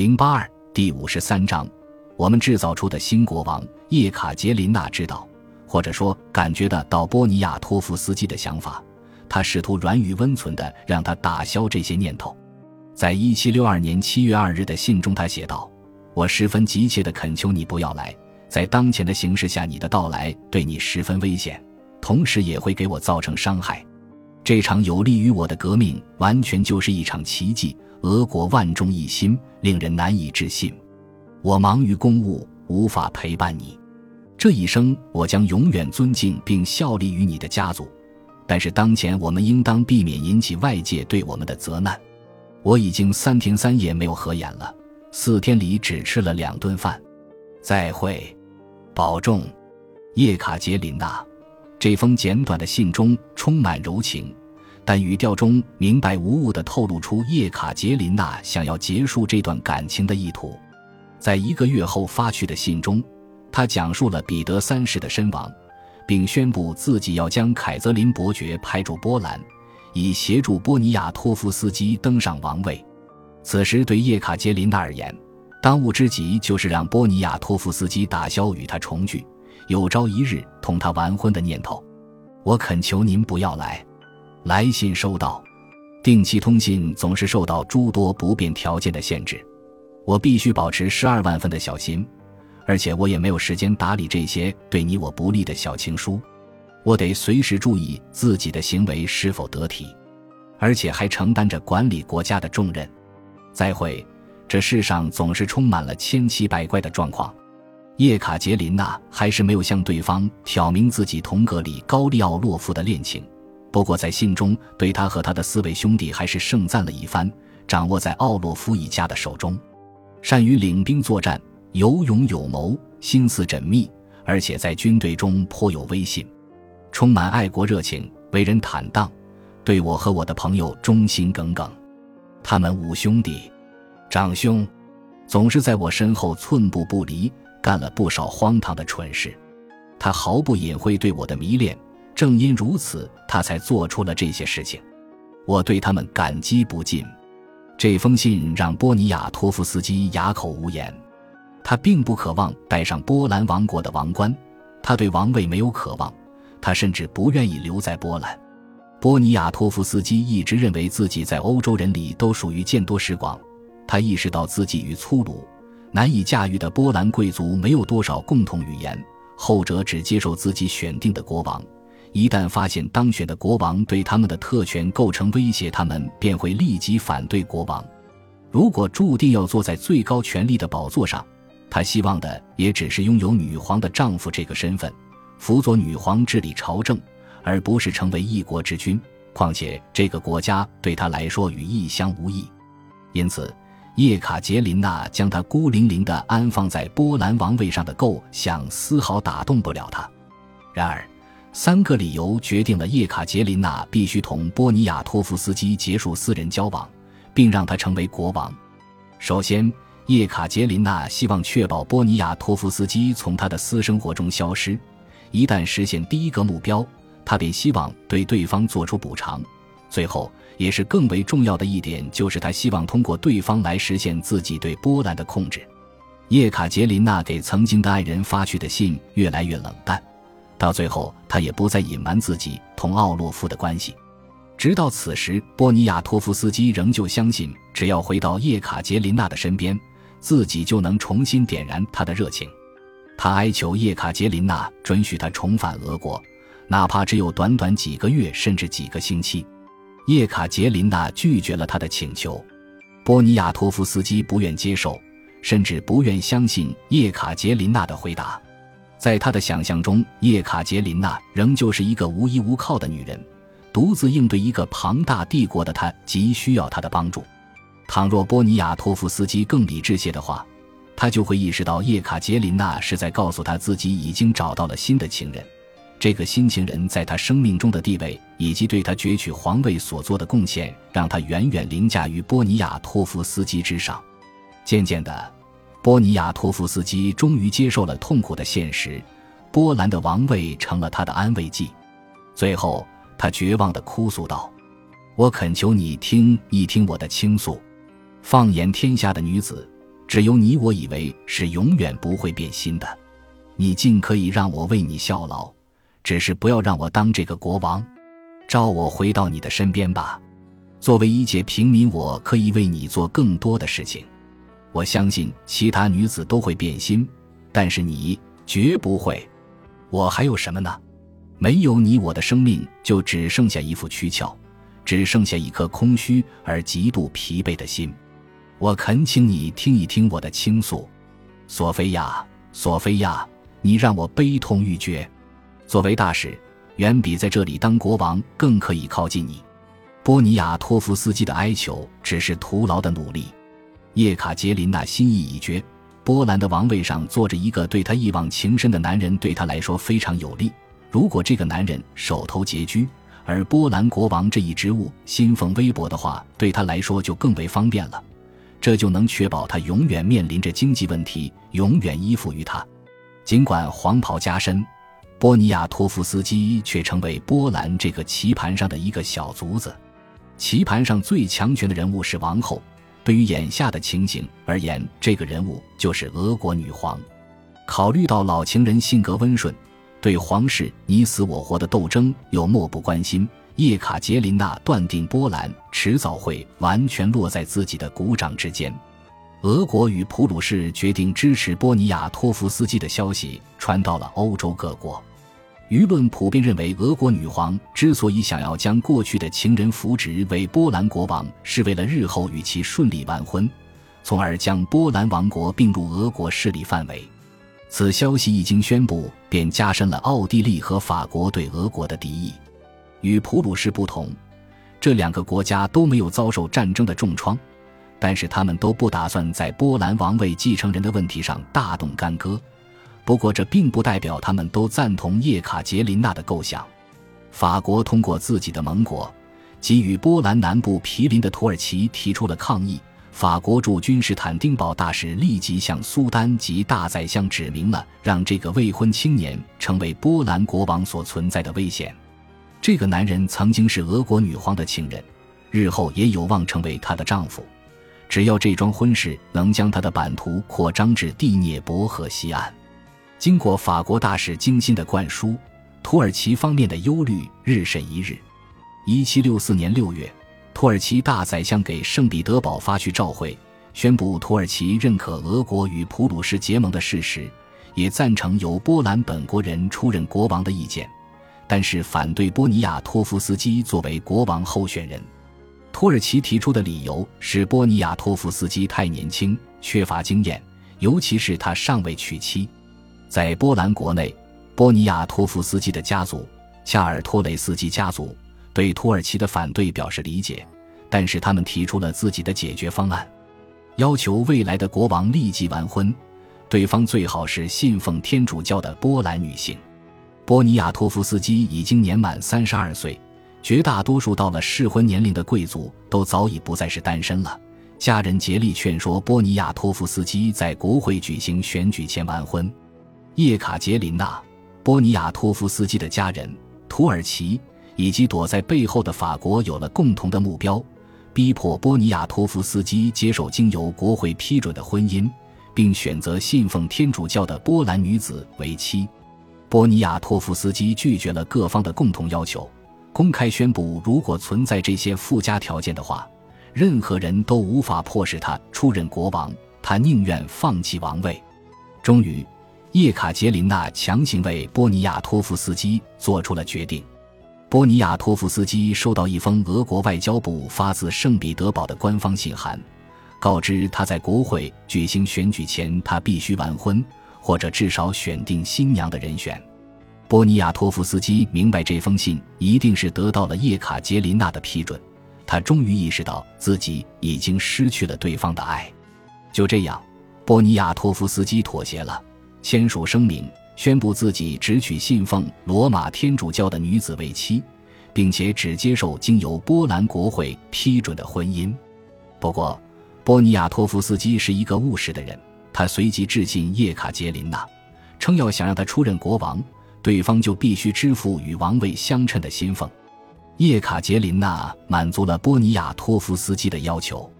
零八二第五十三章，我们制造出的新国王叶卡捷琳娜知道，或者说感觉得到波尼亚托夫斯基的想法。他试图软语温存地让他打消这些念头。在一七六二年七月二日的信中，他写道：“我十分急切地恳求你不要来，在当前的形势下，你的到来对你十分危险，同时也会给我造成伤害。这场有利于我的革命，完全就是一场奇迹。”俄国万众一心，令人难以置信。我忙于公务，无法陪伴你。这一生，我将永远尊敬并效力于你的家族。但是当前，我们应当避免引起外界对我们的责难。我已经三天三夜没有合眼了，四天里只吃了两顿饭。再会，保重，叶卡捷琳娜。这封简短的信中充满柔情。但语调中明白无误地透露出叶卡捷琳娜想要结束这段感情的意图。在一个月后发去的信中，他讲述了彼得三世的身亡，并宣布自己要将凯泽琳伯爵派驻波兰，以协助波尼亚托夫斯基登上王位。此时对叶卡捷琳娜而言，当务之急就是让波尼亚托夫斯基打消与他重聚、有朝一日同他完婚的念头。我恳求您不要来。来信收到，定期通信总是受到诸多不便条件的限制，我必须保持十二万分的小心，而且我也没有时间打理这些对你我不利的小情书，我得随时注意自己的行为是否得体，而且还承担着管理国家的重任。再会，这世上总是充满了千奇百怪的状况。叶卡捷琳娜还是没有向对方挑明自己同格里高利奥洛夫的恋情。不过，在信中对他和他的四位兄弟还是盛赞了一番，掌握在奥洛夫一家的手中，善于领兵作战，有勇有谋，心思缜密，而且在军队中颇有威信，充满爱国热情，为人坦荡，对我和我的朋友忠心耿耿。他们五兄弟，长兄，总是在我身后寸步不离，干了不少荒唐的蠢事。他毫不隐晦对我的迷恋。正因如此，他才做出了这些事情，我对他们感激不尽。这封信让波尼亚托夫斯基哑口无言。他并不渴望戴上波兰王国的王冠，他对王位没有渴望，他甚至不愿意留在波兰。波尼亚托夫斯基一直认为自己在欧洲人里都属于见多识广，他意识到自己与粗鲁、难以驾驭的波兰贵族没有多少共同语言，后者只接受自己选定的国王。一旦发现当选的国王对他们的特权构成威胁，他们便会立即反对国王。如果注定要坐在最高权力的宝座上，他希望的也只是拥有女皇的丈夫这个身份，辅佐女皇治理朝政，而不是成为一国之君。况且这个国家对他来说与异乡无异。因此，叶卡捷琳娜将他孤零零地安放在波兰王位上的构想丝毫打动不了他。然而。三个理由决定了叶卡捷琳娜必须同波尼亚托夫斯基结束私人交往，并让他成为国王。首先，叶卡捷琳娜希望确保波尼亚托夫斯基从他的私生活中消失。一旦实现第一个目标，他便希望对对方做出补偿。最后，也是更为重要的一点，就是他希望通过对方来实现自己对波兰的控制。叶卡捷琳娜给曾经的爱人发去的信越来越冷淡。到最后，他也不再隐瞒自己同奥洛夫的关系。直到此时，波尼亚托夫斯基仍旧相信，只要回到叶卡捷琳娜的身边，自己就能重新点燃他的热情。他哀求叶卡捷琳娜准许他重返俄国，哪怕只有短短几个月，甚至几个星期。叶卡捷琳娜拒绝了他的请求。波尼亚托夫斯基不愿接受，甚至不愿相信叶卡捷琳娜的回答。在他的想象中，叶卡捷琳娜仍旧是一个无依无靠的女人，独自应对一个庞大帝国的她急需要他的帮助。倘若波尼亚托夫斯基更理智些的话，他就会意识到叶卡捷琳娜是在告诉他自己已经找到了新的情人，这个新情人在他生命中的地位以及对他攫取皇位所做的贡献，让他远远凌驾于波尼亚托夫斯基之上。渐渐的。波尼亚托夫斯基终于接受了痛苦的现实，波兰的王位成了他的安慰剂。最后，他绝望地哭诉道：“我恳求你听一听我的倾诉。放眼天下的女子，只有你，我以为是永远不会变心的。你尽可以让我为你效劳，只是不要让我当这个国王。召我回到你的身边吧。作为一介平民，我可以为你做更多的事情。我相信其他女子都会变心，但是你绝不会。我还有什么呢？没有你，我的生命就只剩下一副躯壳，只剩下一颗空虚而极度疲惫的心。我恳请你听一听我的倾诉，索菲亚，索菲亚，你让我悲痛欲绝。作为大使，远比在这里当国王更可以靠近你。波尼亚托夫斯基的哀求只是徒劳的努力。叶卡捷琳娜心意已决，波兰的王位上坐着一个对她一往情深的男人，对她来说非常有利。如果这个男人手头拮据，而波兰国王这一职务薪俸微薄的话，对他来说就更为方便了。这就能确保他永远面临着经济问题，永远依附于他。尽管黄袍加身，波尼亚托夫斯基却成为波兰这个棋盘上的一个小卒子。棋盘上最强权的人物是王后，对于眼下的情形而言，这个人物就是俄国女皇。考虑到老情人性格温顺，对皇室你死我活的斗争又漠不关心。叶卡捷琳娜断定，波兰迟早会完全落在自己的鼓掌之间。俄国与普鲁士决定支持波尼亚托夫斯基的消息传到了欧洲各国，舆论普遍认为，俄国女皇之所以想要将过去的情人扶植为波兰国王，是为了日后与其顺利完婚，从而将波兰王国并入俄国势力范围。此消息一经宣布，便加深了奥地利和法国对俄国的敌意。与普鲁士不同，这两个国家都没有遭受战争的重创，但是他们都不打算在波兰王位继承人的问题上大动干戈。不过，这并不代表他们都赞同叶卡捷琳娜的构想。法国通过自己的盟国，给予波兰南部毗邻的土耳其提出了抗议。法国驻君士坦丁堡大使立即向苏丹及大宰相指明了让这个未婚青年成为波兰国王所存在的危险。这个男人曾经是俄国女皇的情人，日后也有望成为她的丈夫。只要这桩婚事能将他的版图扩张至第聂伯河西岸，经过法国大使精心的灌输，土耳其方面的忧虑日甚一日。一七六四年六月，土耳其大宰相给圣彼得堡发去照会，宣布土耳其认可俄国与普鲁士结盟的事实，也赞成由波兰本国人出任国王的意见。但是反对波尼亚托夫斯基作为国王候选人，土耳其提出的理由是波尼亚托夫斯基太年轻，缺乏经验，尤其是他尚未娶妻。在波兰国内，波尼亚托夫斯基的家族恰尔托雷斯基家族对土耳其的反对表示理解，但是他们提出了自己的解决方案，要求未来的国王立即完婚，对方最好是信奉天主教的波兰女性。波尼亚托夫斯基已经年满三十二岁，绝大多数到了适婚年龄的贵族都早已不再是单身了。家人竭力劝说波尼亚托夫斯基在国会举行选举前完婚。叶卡捷琳娜、波尼亚托夫斯基的家人、土耳其以及躲在背后的法国有了共同的目标，逼迫波尼亚托夫斯基接受经由国会批准的婚姻，并选择信奉天主教的波兰女子为妻。波尼亚托夫斯基拒绝了各方的共同要求，公开宣布，如果存在这些附加条件的话，任何人都无法迫使他出任国王。他宁愿放弃王位。终于，叶卡捷琳娜强行为波尼亚托夫斯基做出了决定。波尼亚托夫斯基收到一封俄国外交部发自圣彼得堡的官方信函，告知他在国会举行选举前，他必须完婚。或者至少选定新娘的人选。波尼亚托夫斯基明白这封信一定是得到了叶卡捷琳娜的批准，他终于意识到自己已经失去了对方的爱。就这样，波尼亚托夫斯基妥协了，签署声明，宣布自己只娶信奉罗马天主教的女子为妻，并且只接受经由波兰国会批准的婚姻。不过，波尼亚托夫斯基是一个务实的人。他随即致信叶卡捷琳娜，称要想让他出任国王，对方就必须支付与王位相称的薪俸。叶卡捷琳娜满足了波尼亚托夫斯基的要求。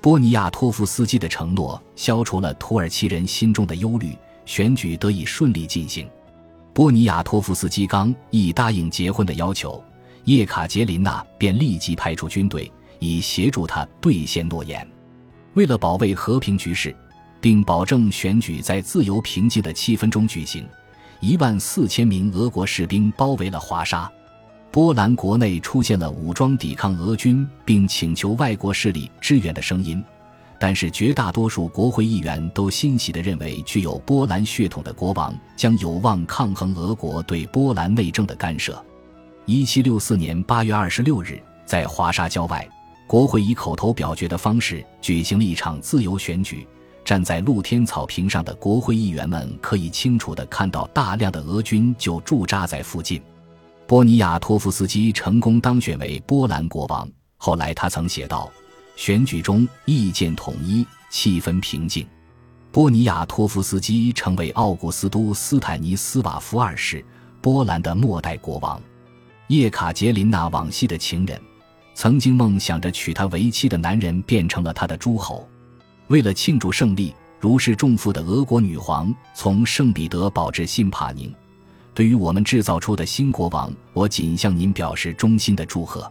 波尼亚托夫斯基的承诺消除了土耳其人心中的忧虑，选举得以顺利进行。波尼亚托夫斯基刚一答应结婚的要求，叶卡捷琳娜便立即派出军队，以协助他兑现诺言。为了保卫和平局势，并保证选举在自由平静的气氛中举行，一万四千名俄国士兵包围了华沙。波兰国内出现了武装抵抗俄军并请求外国势力支援的声音，但是绝大多数国会议员都欣喜地认为，具有波兰血统的国王将有望抗衡俄国对波兰内政的干涉。一七六四年八月二十六日，在华沙郊外，国会以口头表决的方式举行了一场自由选举。站在露天草坪上的国会议员们可以清楚地看到，大量的俄军就驻扎在附近。波尼亚托夫斯基成功当选为波兰国王。后来他曾写道：“选举中意见统一，气氛平静。”波尼亚托夫斯基成为奥古斯都斯坦尼斯瓦夫二世，波兰的末代国王。叶卡捷琳娜往昔的情人，曾经梦想着娶她为妻的男人变成了他的诸侯。为了庆祝胜利，如释重负的俄国女皇从圣彼得堡至辛帕宁。对于我们制造出的新国王，我仅向您表示衷心的祝贺。